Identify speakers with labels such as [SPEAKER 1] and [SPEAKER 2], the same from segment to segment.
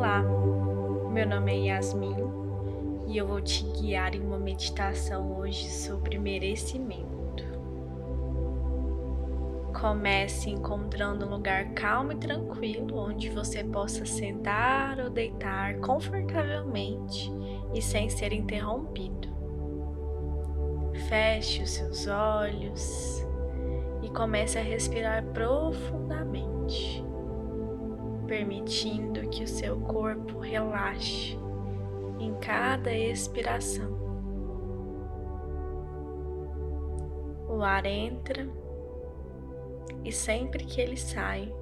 [SPEAKER 1] Meu nome é Yasmin e eu vou te guiar em uma meditação hoje sobre merecimento. Comece encontrando um lugar calmo e tranquilo onde você possa sentar ou deitar confortavelmente e sem ser interrompido. Feche os seus olhos e comece a respirar profundamente permitindo que o seu corpo relaxe em cada expiração. O ar entra e sempre que ele sai,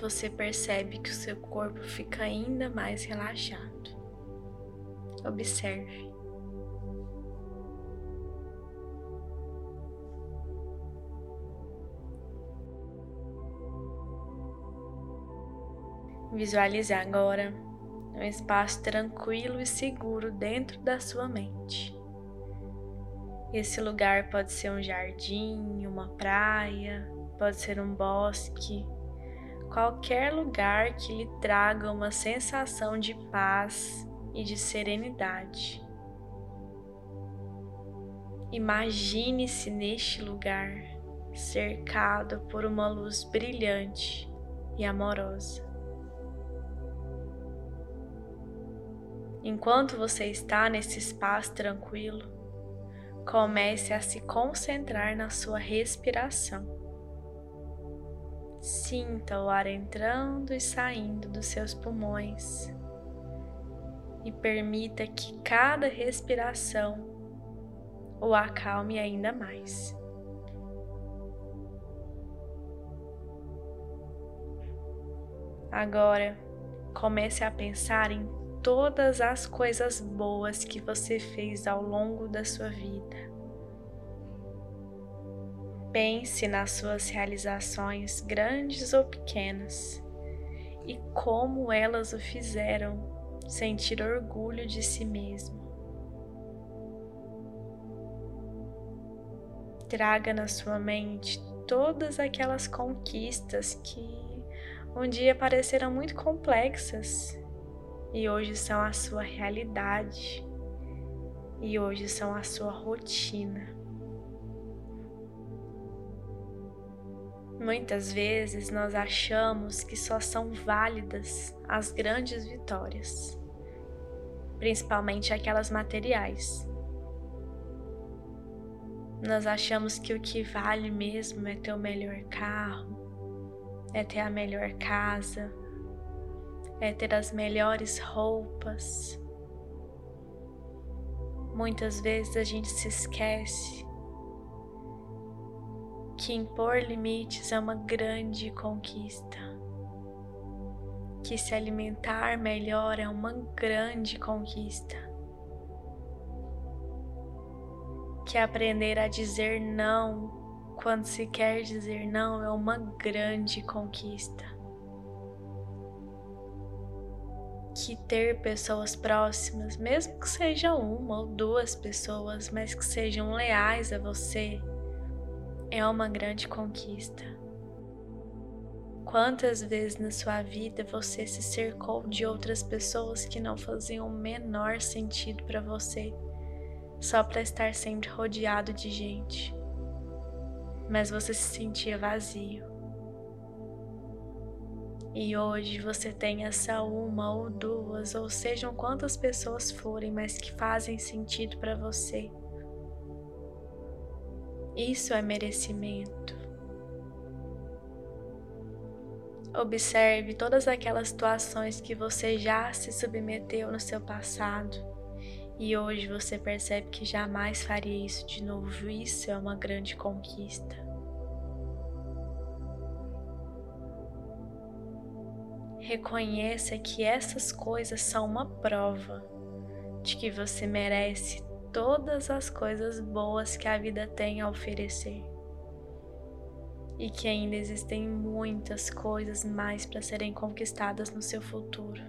[SPEAKER 1] você percebe que o seu corpo fica ainda mais relaxado. Observe. Visualize agora um espaço tranquilo e seguro dentro da sua mente. Esse lugar pode ser um jardim, uma praia, pode ser um bosque, qualquer lugar que lhe traga uma sensação de paz e de serenidade. Imagine-se neste lugar, cercado por uma luz brilhante e amorosa. Enquanto você está nesse espaço tranquilo, comece a se concentrar na sua respiração. Sinta o ar entrando e saindo dos seus pulmões e permita que cada respiração o acalme ainda mais. Agora, comece a pensar em todas as coisas boas que você fez ao longo da sua vida. Pense nas suas realizações, grandes ou pequenas, e como elas o fizeram sentir orgulho de si mesmo. Traga na sua mente todas aquelas conquistas que um dia pareceram muito complexas e hoje são a sua realidade e hoje são a sua rotina. Muitas vezes nós achamos que só são válidas as grandes vitórias, principalmente aquelas materiais. Nós achamos que o que vale mesmo é ter o melhor carro, é ter a melhor casa, é ter as melhores roupas. Muitas vezes a gente se esquece que impor limites é uma grande conquista. Que se alimentar melhor é uma grande conquista. Que aprender a dizer não quando se quer dizer não é uma grande conquista. Que ter pessoas próximas, mesmo que seja uma ou duas pessoas, mas que sejam leais a você, é uma grande conquista. Quantas vezes na sua vida você se cercou de outras pessoas que não faziam o menor sentido para você, só para estar sempre rodeado de gente, mas você se sentia vazio? E hoje você tem essa uma ou duas, ou sejam quantas pessoas forem, mas que fazem sentido para você. Isso é merecimento. Observe todas aquelas situações que você já se submeteu no seu passado e hoje você percebe que jamais faria isso de novo. Isso é uma grande conquista. Reconheça que essas coisas são uma prova de que você merece todas as coisas boas que a vida tem a oferecer. E que ainda existem muitas coisas mais para serem conquistadas no seu futuro.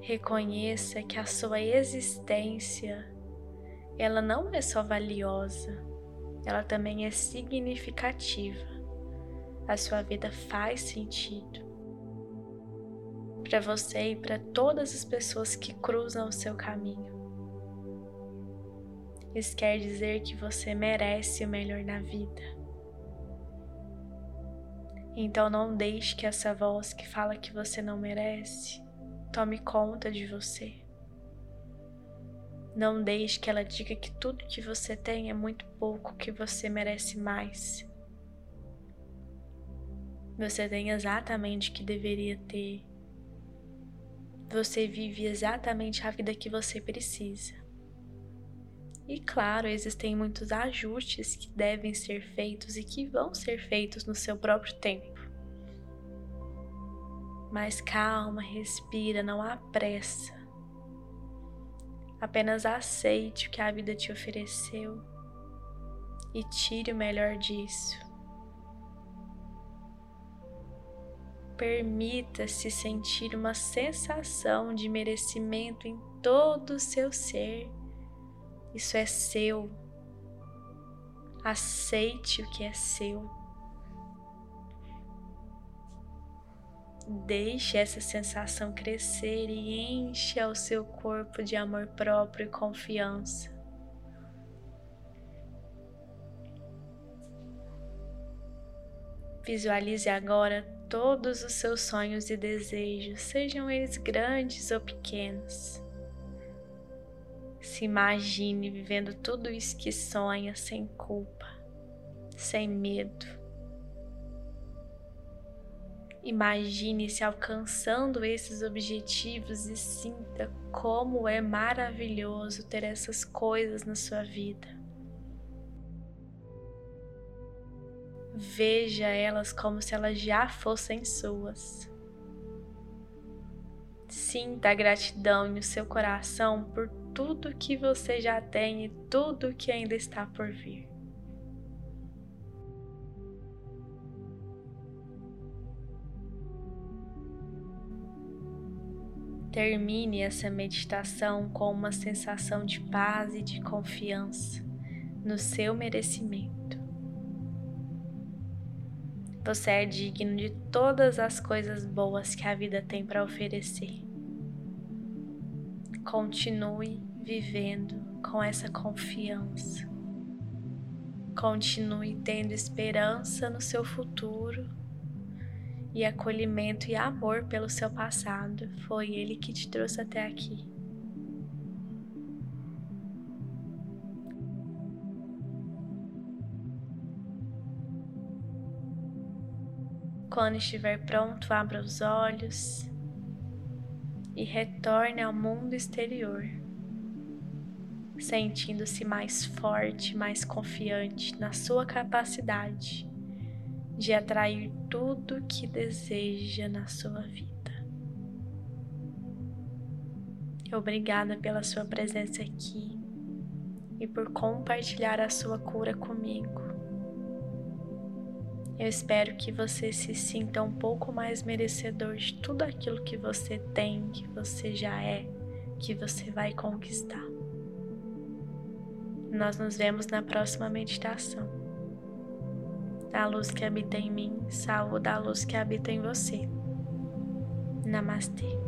[SPEAKER 1] Reconheça que a sua existência ela não é só valiosa, ela também é significativa a sua vida faz sentido. para você e para todas as pessoas que cruzam o seu caminho. Isso quer dizer que você merece o melhor na vida. Então não deixe que essa voz que fala que você não merece tome conta de você. Não deixe que ela diga que tudo que você tem é muito pouco, que você merece mais. Você tem exatamente o que deveria ter você vive exatamente a vida que você precisa. E claro, existem muitos ajustes que devem ser feitos e que vão ser feitos no seu próprio tempo. Mas calma, respira, não há pressa. Apenas aceite o que a vida te ofereceu e tire o melhor disso. Permita-se sentir uma sensação de merecimento em todo o seu ser. Isso é seu. Aceite o que é seu. Deixe essa sensação crescer e encha o seu corpo de amor próprio e confiança. Visualize agora todos os seus sonhos e desejos, sejam eles grandes ou pequenos. Se imagine vivendo tudo isso que sonha sem culpa, sem medo. Imagine-se alcançando esses objetivos e sinta como é maravilhoso ter essas coisas na sua vida. Veja elas como se elas já fossem suas. Sinta a gratidão no seu coração por tudo que você já tem e tudo que ainda está por vir. Termine essa meditação com uma sensação de paz e de confiança no seu merecimento. Você é digno de todas as coisas boas que a vida tem para oferecer. Continue vivendo com essa confiança. Continue tendo esperança no seu futuro e acolhimento e amor pelo seu passado. Foi ele que te trouxe até aqui. Quando estiver pronto, abra os olhos e retorne ao mundo exterior, sentindo-se mais forte, mais confiante na sua capacidade de atrair tudo que deseja na sua vida. Obrigada pela sua presença aqui e por compartilhar a sua cura comigo. Eu espero que você se sinta um pouco mais merecedor de tudo aquilo que você tem, que você já é, que você vai conquistar. Nós nos vemos na próxima meditação. A luz que habita em mim, saúde a luz que habita em você. Namastê.